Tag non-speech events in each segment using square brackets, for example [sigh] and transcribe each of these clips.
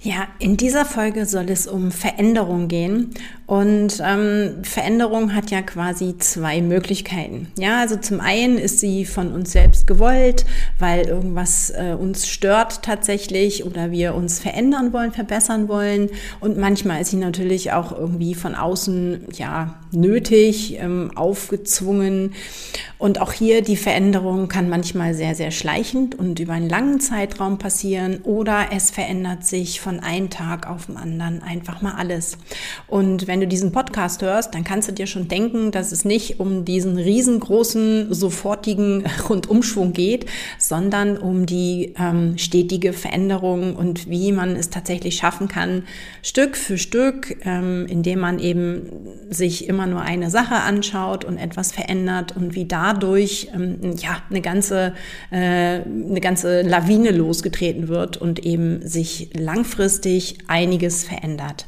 Ja, in dieser Folge soll es um Veränderung gehen. Und ähm, Veränderung hat ja quasi zwei Möglichkeiten. Ja, also zum einen ist sie von uns selbst gewollt, weil irgendwas äh, uns stört tatsächlich oder wir uns verändern wollen, verbessern wollen. Und manchmal ist sie natürlich auch irgendwie von außen ja nötig, ähm, aufgezwungen. Und auch hier die Veränderung kann manchmal sehr, sehr schleichend und über einen langen Zeitraum passieren oder es verändert sich von einem Tag auf den anderen einfach mal alles. Und wenn du diesen Podcast hörst, dann kannst du dir schon denken, dass es nicht um diesen riesengroßen, sofortigen [laughs] Rundumschwung geht, sondern um die ähm, stetige Veränderung und wie man es tatsächlich schaffen kann, Stück für Stück, ähm, indem man eben sich immer nur eine Sache anschaut und etwas verändert und wie da dadurch ähm, ja eine ganze äh, eine ganze Lawine losgetreten wird und eben sich langfristig einiges verändert.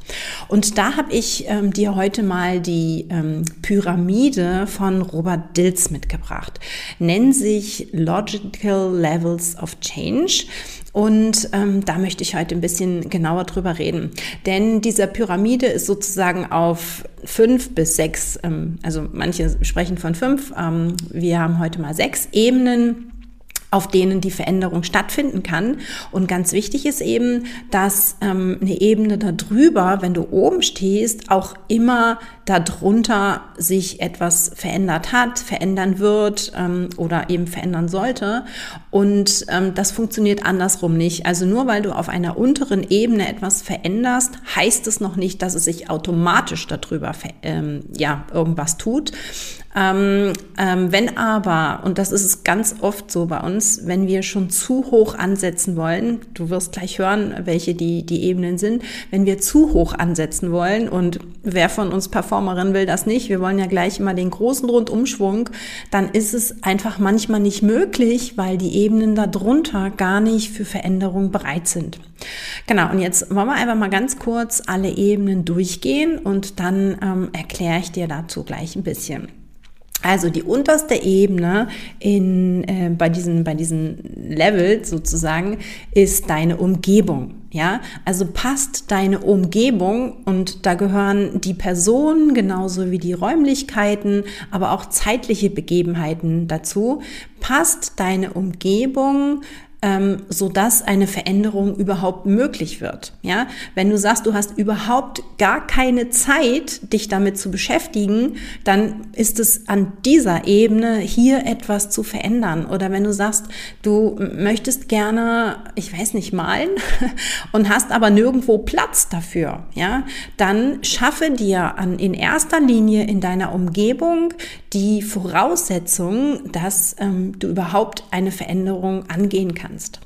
Und da habe ich ähm, dir heute mal die ähm, Pyramide von Robert Dills mitgebracht. Nennt sich Logical Levels of Change. Und ähm, da möchte ich heute ein bisschen genauer drüber reden. Denn diese Pyramide ist sozusagen auf fünf bis sechs, ähm, also manche sprechen von fünf, ähm, wir haben heute mal sechs Ebenen auf denen die Veränderung stattfinden kann. Und ganz wichtig ist eben, dass ähm, eine Ebene darüber, wenn du oben stehst, auch immer darunter sich etwas verändert hat, verändern wird ähm, oder eben verändern sollte. Und ähm, das funktioniert andersrum nicht. Also nur weil du auf einer unteren Ebene etwas veränderst, heißt es noch nicht, dass es sich automatisch darüber ähm, ja irgendwas tut. Ähm, ähm, wenn aber, und das ist es ganz oft so bei uns, wenn wir schon zu hoch ansetzen wollen, du wirst gleich hören, welche die, die Ebenen sind, wenn wir zu hoch ansetzen wollen und wer von uns Performerin will das nicht, wir wollen ja gleich immer den großen Rundumschwung, dann ist es einfach manchmal nicht möglich, weil die Ebenen darunter gar nicht für Veränderung bereit sind. Genau, und jetzt wollen wir einfach mal ganz kurz alle Ebenen durchgehen und dann ähm, erkläre ich dir dazu gleich ein bisschen. Also die unterste Ebene in, äh, bei, diesen, bei diesen Levels sozusagen ist deine Umgebung. Ja, also passt deine Umgebung und da gehören die Personen genauso wie die Räumlichkeiten, aber auch zeitliche Begebenheiten dazu. Passt deine Umgebung ähm, so dass eine Veränderung überhaupt möglich wird. Ja, wenn du sagst, du hast überhaupt gar keine Zeit, dich damit zu beschäftigen, dann ist es an dieser Ebene hier etwas zu verändern. Oder wenn du sagst, du möchtest gerne, ich weiß nicht, malen [laughs] und hast aber nirgendwo Platz dafür, ja, dann schaffe dir an, in erster Linie in deiner Umgebung die Voraussetzung, dass ähm, du überhaupt eine Veränderung angehen kannst kannst.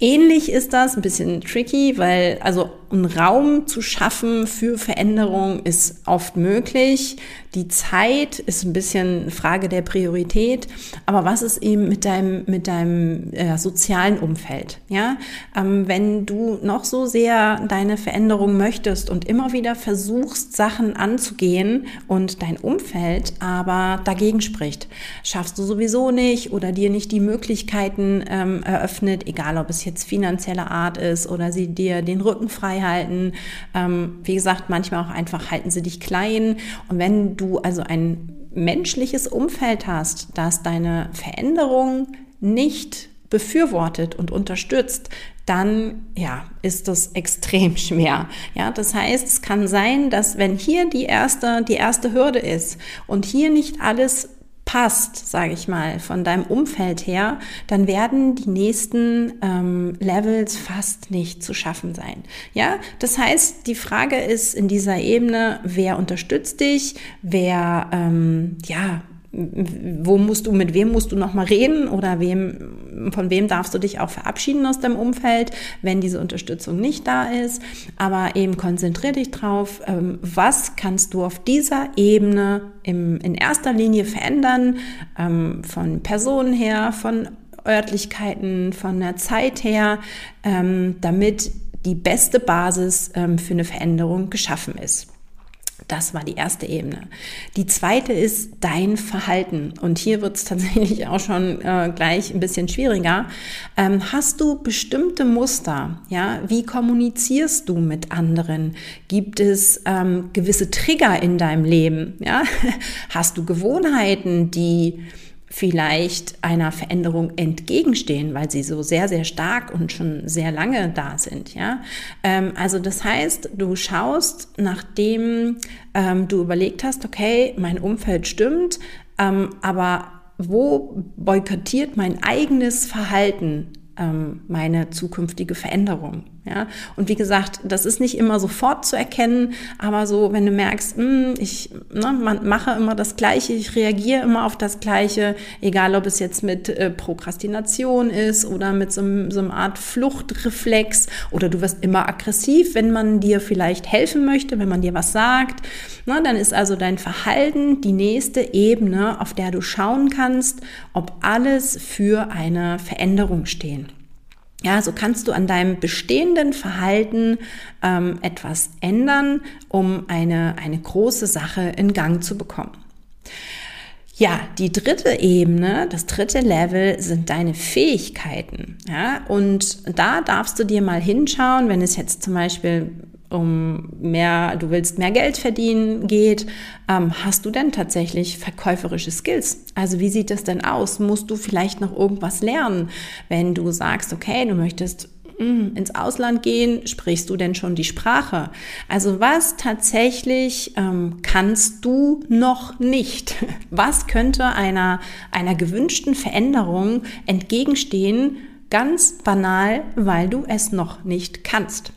Ähnlich ist das, ein bisschen tricky, weil also einen Raum zu schaffen für Veränderung ist oft möglich. Die Zeit ist ein bisschen Frage der Priorität. Aber was ist eben mit deinem, mit deinem äh, sozialen Umfeld? Ja, ähm, wenn du noch so sehr deine Veränderung möchtest und immer wieder versuchst, Sachen anzugehen und dein Umfeld aber dagegen spricht, schaffst du sowieso nicht oder dir nicht die Möglichkeiten ähm, eröffnet, egal ob es jetzt finanzieller Art ist oder sie dir den Rücken frei halten. Ähm, wie gesagt, manchmal auch einfach halten sie dich klein. Und wenn du also ein menschliches Umfeld hast, das deine Veränderung nicht befürwortet und unterstützt, dann ja, ist das extrem [laughs] schwer. Ja, das heißt, es kann sein, dass wenn hier die erste die erste Hürde ist und hier nicht alles passt, sage ich mal, von deinem Umfeld her, dann werden die nächsten ähm, Levels fast nicht zu schaffen sein. Ja, das heißt, die Frage ist in dieser Ebene, wer unterstützt dich, wer ähm, ja wo musst du, mit wem musst du nochmal reden oder wem, von wem darfst du dich auch verabschieden aus deinem Umfeld, wenn diese Unterstützung nicht da ist. Aber eben konzentrier dich drauf, ähm, was kannst du auf dieser Ebene im, in erster Linie verändern, ähm, von Personen her, von Örtlichkeiten, von der Zeit her, ähm, damit die beste Basis für eine Veränderung geschaffen ist. Das war die erste Ebene. Die zweite ist dein Verhalten. Und hier wird es tatsächlich auch schon äh, gleich ein bisschen schwieriger. Ähm, hast du bestimmte Muster? Ja, wie kommunizierst du mit anderen? Gibt es ähm, gewisse Trigger in deinem Leben? Ja, [laughs] hast du Gewohnheiten, die vielleicht einer Veränderung entgegenstehen, weil sie so sehr, sehr stark und schon sehr lange da sind. Ja? Ähm, also das heißt, du schaust, nachdem ähm, du überlegt hast, okay, mein Umfeld stimmt, ähm, aber wo boykottiert mein eigenes Verhalten ähm, meine zukünftige Veränderung. Ja? Und wie gesagt, das ist nicht immer sofort zu erkennen, aber so, wenn du merkst, mh, hm, ich ne, mache immer das Gleiche, ich reagiere immer auf das Gleiche, egal ob es jetzt mit äh, Prokrastination ist oder mit so, so einer Art Fluchtreflex oder du wirst immer aggressiv, wenn man dir vielleicht helfen möchte, wenn man dir was sagt, ne, dann ist also dein Verhalten die nächste Ebene, auf der du schauen kannst, ob alles für eine Veränderung stehen. Ja, so kannst du an deinem bestehenden Verhalten ähm, etwas ändern, um eine, eine große Sache in Gang zu bekommen. Ja, die dritte Ebene, das dritte Level sind deine Fähigkeiten. Ja, und da darfst du dir mal hinschauen, wenn es jetzt zum Beispiel um mehr, du willst mehr Geld verdienen geht, ähm, hast du denn tatsächlich verkäuferische Skills? Also wie sieht das denn aus? Musst du vielleicht noch irgendwas lernen, wenn du sagst, okay, du möchtest mm, ins Ausland gehen, sprichst du denn schon die Sprache? Also was tatsächlich ähm, kannst du noch nicht? [laughs] Was könnte einer, einer gewünschten Veränderung entgegenstehen? Ganz banal, weil du es noch nicht kannst.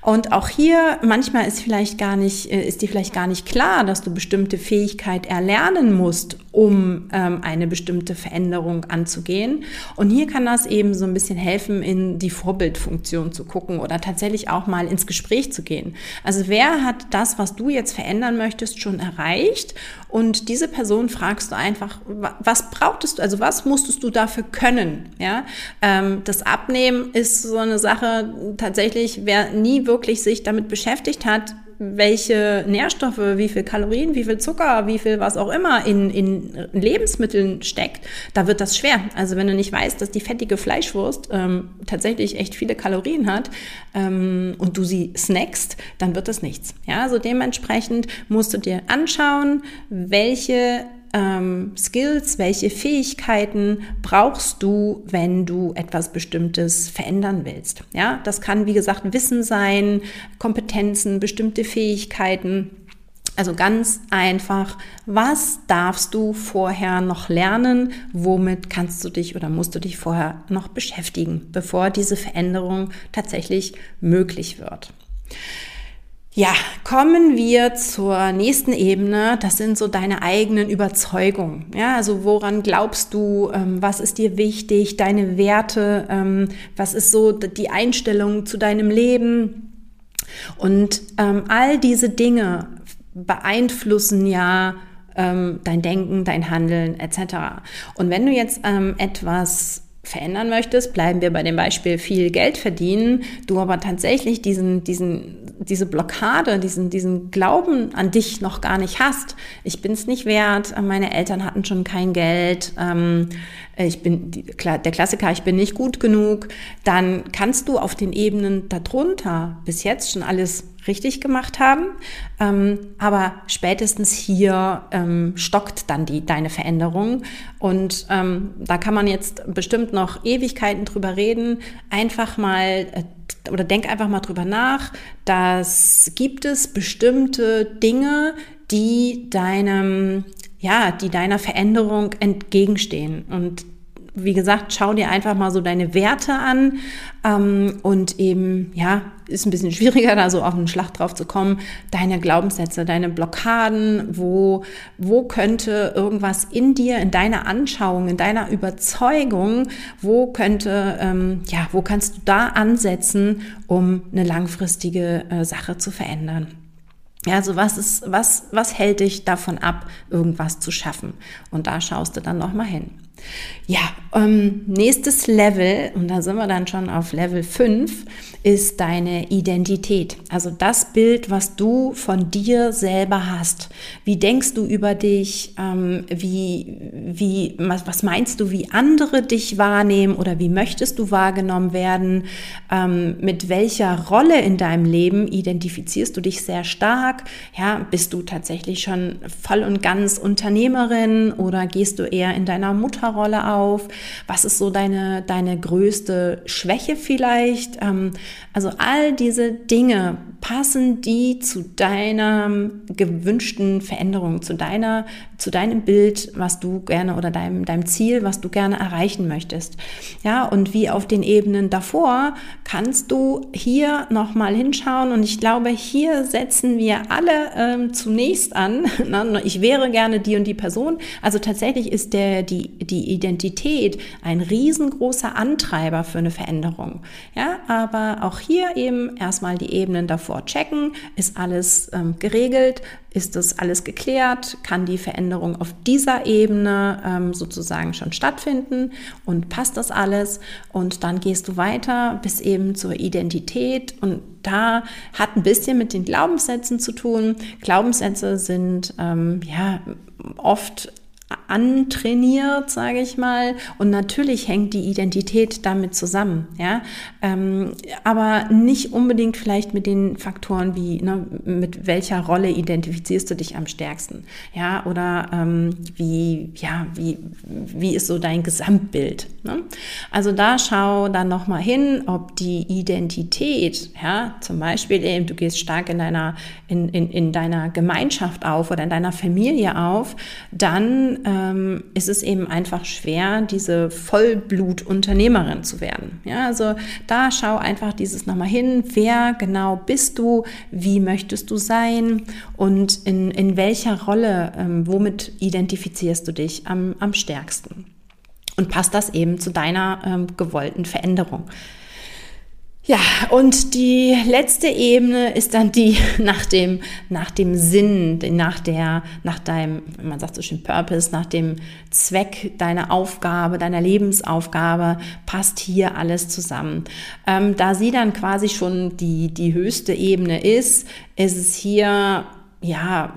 Und auch hier, manchmal ist vielleicht gar nicht, äh, ist dir vielleicht gar nicht klar, dass du bestimmte Fähigkeit erlernen musst, um ähm, eine bestimmte Veränderung anzugehen. Und hier kann das eben so ein bisschen helfen, in die Vorbildfunktion zu gucken oder tatsächlich auch mal ins Gespräch zu gehen. Also wer hat das, was du jetzt verändern möchtest, schon erreicht? Und diese Person fragst du einfach, was brauchtest du, also was musstest du dafür können? Ja, ähm, das Abnehmen ist so eine Sache, tatsächlich, wer nie wirklich sich damit beschäftigt hat, welche Nährstoffe, wie viel Kalorien, wie viel Zucker, wie viel was auch immer in, in Lebensmitteln steckt, da wird das schwer. Also wenn du nicht weißt, dass die fettige Fleischwurst ähm, tatsächlich echt viele Kalorien hat ähm, und du sie snackst, dann wird das nichts. Ja, also dementsprechend musst du dir anschauen, welche ähm, Skills, welche Fähigkeiten brauchst du, wenn du etwas Bestimmtes verändern willst. Ja, das kann, wie gesagt, Wissen sein, Kompetenzen, bestimmte Fähigkeiten. Also ganz einfach, was darfst du vorher noch lernen? Womit kannst du dich oder musst du dich vorher noch beschäftigen, bevor diese Veränderung tatsächlich möglich wird? Ja, kommen wir zur nächsten Ebene. Das sind so deine eigenen Überzeugungen. Ja, also woran glaubst du? Ähm, was ist dir wichtig? Deine Werte? Ähm, was ist so die Einstellung zu deinem Leben? Und ähm, all diese Dinge beeinflussen ja ähm, dein Denken, dein Handeln etc. Und wenn du jetzt ähm, etwas verändern möchtest, bleiben wir bei dem Beispiel viel Geld verdienen, du aber tatsächlich diesen, diesen, diese Blockade, diesen, diesen Glauben an dich noch gar nicht hast. Ich bin es nicht wert, meine Eltern hatten schon kein Geld, ähm, ich bin die, der Klassiker, ich bin nicht gut genug, dann kannst du auf den Ebenen darunter bis jetzt schon alles richtig gemacht haben. Ähm, aber spätestens hier ähm, stockt dann die, deine Veränderung. Und ähm, da kann man jetzt bestimmt noch Ewigkeiten drüber reden. Einfach mal äh, oder denk einfach mal drüber nach, dass gibt es bestimmte Dinge, die deinem ja, die deiner Veränderung entgegenstehen. Und wie gesagt, schau dir einfach mal so deine Werte an ähm, und eben, ja, ist ein bisschen [laughs] schwieriger, da so auf den Schlag drauf zu kommen, deine Glaubenssätze, deine Blockaden, wo, wo könnte irgendwas in dir, in deiner Anschauung, in deiner Überzeugung, wo könnte, ähm, ja, wo kannst du da ansetzen, um eine langfristige äh, Sache zu verändern? Ja, also was ist, was, was hält dich davon ab, irgendwas zu schaffen? Und da schaust du dann nochmal hin. Ja, ähm, nächstes Level, und da sind wir dann schon auf Level 5, ist deine Identität. Also das Bild, was du von dir selber hast. Wie denkst du über dich? Ähm, wie, wie, was meinst du, wie andere dich wahrnehmen oder wie möchtest du wahrgenommen werden? Ähm, mit welcher Rolle in deinem Leben identifizierst du dich sehr stark? Ja, bist du tatsächlich schon voll und ganz Unternehmerin oder gehst du eher in deiner Mutterrolle auf? Was ist so deine, deine größte Schwäche vielleicht? Ähm, also all diese Dinge passen die zu deiner gewünschten Veränderung, zu deiner, zu deinem Bild, was du gerne oder deinem, deinem Ziel, was du gerne erreichen möchtest. Ja, und wie auf den Ebenen davor kannst du hier nochmal hinschauen und ich glaube, hier setzen wir alle ähm, zunächst an. [laughs] ich wäre gerne die und die Person. Also tatsächlich ist der, die, die Identität ein riesengroßer Antreiber für eine Veränderung. Ja, aber auch hier eben erstmal die Ebenen davor sofort checken, ist alles ähm, geregelt, ist das alles geklärt, kann die Veränderung auf dieser Ebene ähm, sozusagen schon stattfinden? Und passt das alles? Und dann gehst du weiter bis eben zur Identität. Und da hat ein bisschen mit den Glaubenssätzen zu tun. Glaubenssätze sind ähm, ja oft antrainiert, sage ich mal. Und natürlich hängt die Identität damit zusammen, ja. Ähm, aber nicht unbedingt vielleicht mit den Faktoren wie, ne, mit welcher Rolle identifizierst du dich am stärksten, ja, oder ähm, wie, ja, wie, wie ist so dein Gesamtbild. Ne? Also da schau dann nochmal hin, ob die Identität, ja, zum Beispiel eben, du gehst stark in deiner, in, in, in deiner Gemeinschaft auf oder in deiner Familie auf, dann ähm, ist es eben einfach schwer, diese Vollblutunternehmerin zu werden. Ja, also da schau einfach dieses nochmal hin, wer genau bist du, wie möchtest du sein und in, in welcher Rolle, ähm, womit identifizierst du dich am, am stärksten. Und passt das eben zu deiner ähm, gewollten Veränderung. Ja, und die letzte Ebene ist dann die [laughs] nach dem, nach dem Sinn, nach der, nach deinem, man sagt so schön Purpose, nach dem Zweck deiner Aufgabe, deiner Lebensaufgabe, passt hier alles zusammen. Ähm, da sie dann quasi schon die, die höchste Ebene ist, ist es hier ja,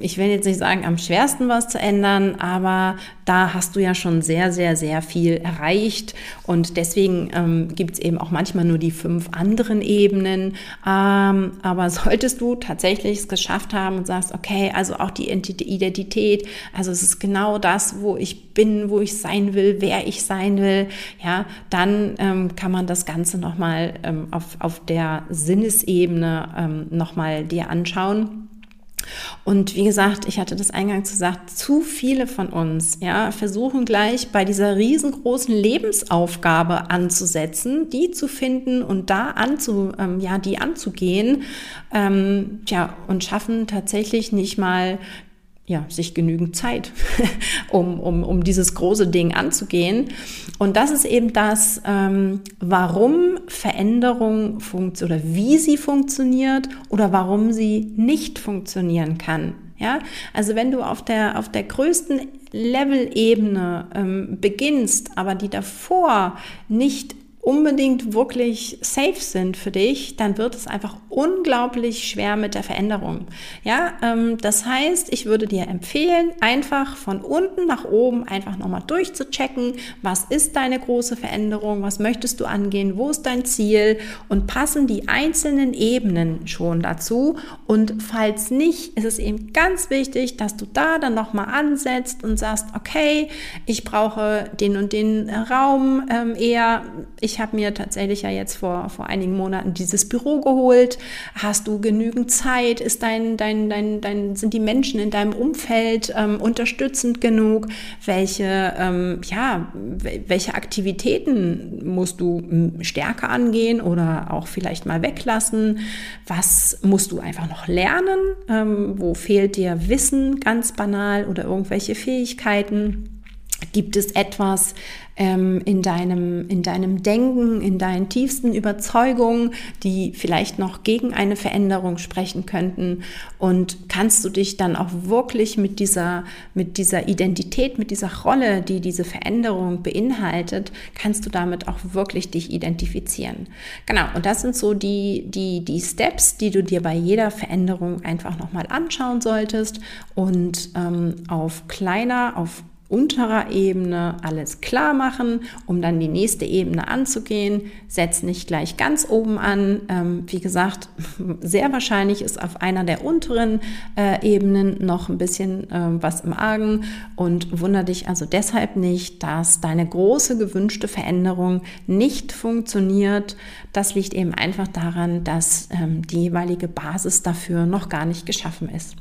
ich will jetzt nicht sagen, am schwersten was zu ändern, aber da hast du ja schon sehr, sehr, sehr viel erreicht. Und deswegen ähm, gibt es eben auch manchmal nur die fünf anderen Ebenen. Ähm, aber solltest du tatsächlich es geschafft haben und sagst, okay, also auch die Identität, also es ist genau das, wo ich bin, wo ich sein will, wer ich sein will, ja, dann ähm, kann man das Ganze nochmal ähm, auf, auf der Sinnesebene ähm, nochmal dir anschauen. Und wie gesagt, ich hatte das eingangs gesagt, zu viele von uns ja, versuchen gleich bei dieser riesengroßen Lebensaufgabe anzusetzen, die zu finden und da anzu, ähm, ja, die anzugehen, ähm, tja, und schaffen tatsächlich nicht mal ja, sich genügend Zeit, [laughs] um, um, um dieses große Ding anzugehen. Und das ist eben das, ähm, warum Veränderung funktioniert oder wie sie funktioniert oder warum sie nicht funktionieren kann. Ja, also wenn du auf der, auf der größten Level-Ebene ähm, beginnst, aber die davor nicht unbedingt wirklich safe sind für dich, dann wird es einfach unglaublich schwer mit der Veränderung. Ja, ähm, das heißt, ich würde dir empfehlen, einfach von unten nach oben einfach nochmal durchzuchecken, was ist deine große Veränderung, was möchtest du angehen, wo ist dein Ziel und passen die einzelnen Ebenen schon dazu. Und falls nicht, ist es eben ganz wichtig, dass du da dann nochmal ansetzt und sagst, okay, ich brauche den und den Raum ähm, eher, ich ich habe mir tatsächlich ja jetzt vor, vor einigen Monaten dieses Büro geholt. Hast du genügend Zeit? Ist dein, dein, dein, dein, sind die Menschen in deinem Umfeld ähm, unterstützend genug? Welche, ähm, ja, welche Aktivitäten musst du stärker angehen oder auch vielleicht mal weglassen? Was musst du einfach noch lernen? Ähm, wo fehlt dir Wissen ganz banal oder irgendwelche Fähigkeiten? Gibt es etwas ähm, in, deinem, in deinem Denken, in deinen tiefsten Überzeugungen, die vielleicht noch gegen eine Veränderung sprechen könnten? Und kannst du dich dann auch wirklich mit dieser, mit dieser Identität, mit dieser Rolle, die diese Veränderung beinhaltet, kannst du damit auch wirklich dich identifizieren? Genau, und das sind so die, die, die Steps, die du dir bei jeder Veränderung einfach nochmal anschauen solltest und ähm, auf kleiner, auf unterer Ebene alles klar machen, um dann die nächste Ebene anzugehen. Setz nicht gleich ganz oben an. Ähm, wie gesagt, [laughs] sehr wahrscheinlich ist auf einer der unteren äh, Ebenen noch ein bisschen äh, was im Argen und wundere dich also deshalb nicht, dass deine große gewünschte Veränderung nicht funktioniert. Das liegt eben einfach daran, dass ähm, die jeweilige Basis dafür noch gar nicht geschaffen ist.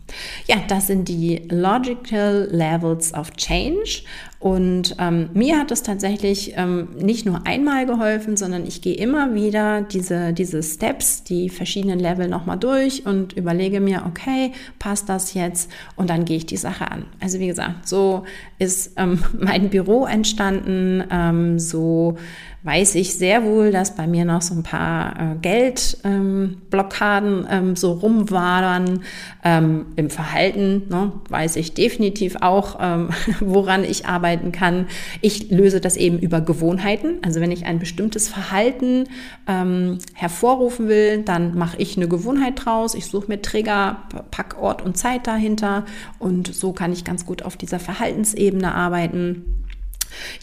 Ja, das sind die Logical Levels of Change. Change. Und ähm, mir hat es tatsächlich ähm, nicht nur einmal geholfen, sondern ich gehe immer wieder diese, diese Steps, die verschiedenen Level nochmal durch und überlege mir, okay, passt das jetzt? Und dann gehe ich die Sache an. Also wie gesagt, so ist ähm, [laughs] mein Büro entstanden, ähm, so weiß ich sehr wohl, dass bei mir noch so ein paar äh, Geldblockaden ähm, ähm, so rumwadern. Ähm, Im Verhalten ne, weiß ich definitiv auch, ähm, [laughs] woran ich arbeiten kann. Ich löse das eben über Gewohnheiten. Also wenn ich ein bestimmtes Verhalten ähm, hervorrufen will, dann mache ich eine Gewohnheit draus. Ich suche mir Trigger, pack Ort und Zeit dahinter und so kann ich ganz gut auf dieser Verhaltensebene arbeiten.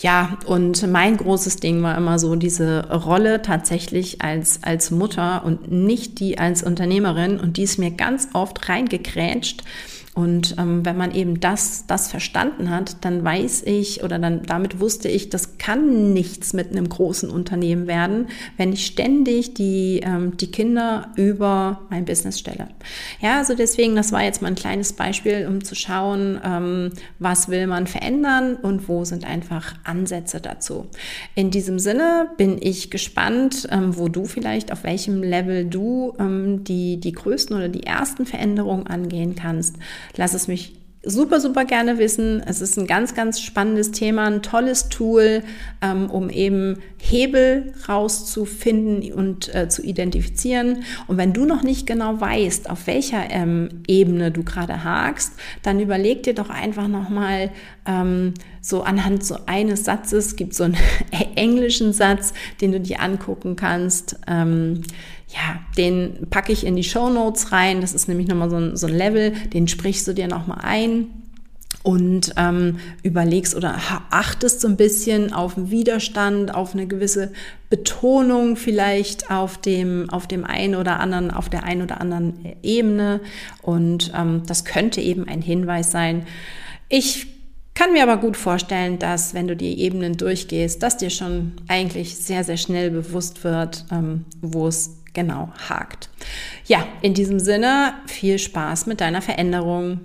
Ja, und mein großes Ding war immer so diese Rolle tatsächlich als, als Mutter und nicht die als Unternehmerin. Und die ist mir ganz oft reingekrätscht. Und ähm, wenn man eben das, das verstanden hat, dann weiß ich oder dann damit wusste ich, das kann nichts mit einem großen Unternehmen werden, wenn ich ständig die, ähm, die Kinder über mein Business stelle. Ja, also deswegen, das war jetzt mal ein kleines Beispiel, um zu schauen, ähm, was will man verändern und wo sind einfach Ansätze dazu. In diesem Sinne bin ich gespannt, ähm, wo du vielleicht, auf welchem Level du ähm, die, die größten oder die ersten Veränderungen angehen kannst. Lass es mich super, super gerne wissen. Es ist ein ganz, ganz spannendes Thema, ein tolles Tool, ähm, um eben Hebel rauszufinden und äh, zu identifizieren. Und wenn du noch nicht genau weißt, auf welcher ähm, Ebene du gerade hakst, dann überleg dir doch einfach nochmal ähm, so anhand so eines Satzes, gibt so einen [laughs] englischen Satz, den du dir angucken kannst. Ähm, ja, den packe ich in die Show Notes rein. Das ist nämlich nochmal so ein, so ein Level, den sprichst du dir nochmal ein und ähm, überlegst oder achtest so ein bisschen auf den Widerstand, auf eine gewisse Betonung vielleicht auf dem, auf dem einen oder anderen, auf der einen oder anderen Ebene. Und ähm, das könnte eben ein Hinweis sein. Ich kann mir aber gut vorstellen, dass wenn du die Ebenen durchgehst, dass dir schon eigentlich sehr, sehr schnell bewusst wird, ähm, wo es genau hakt. Ja, in diesem Sinne, viel Spaß mit deiner Veränderung.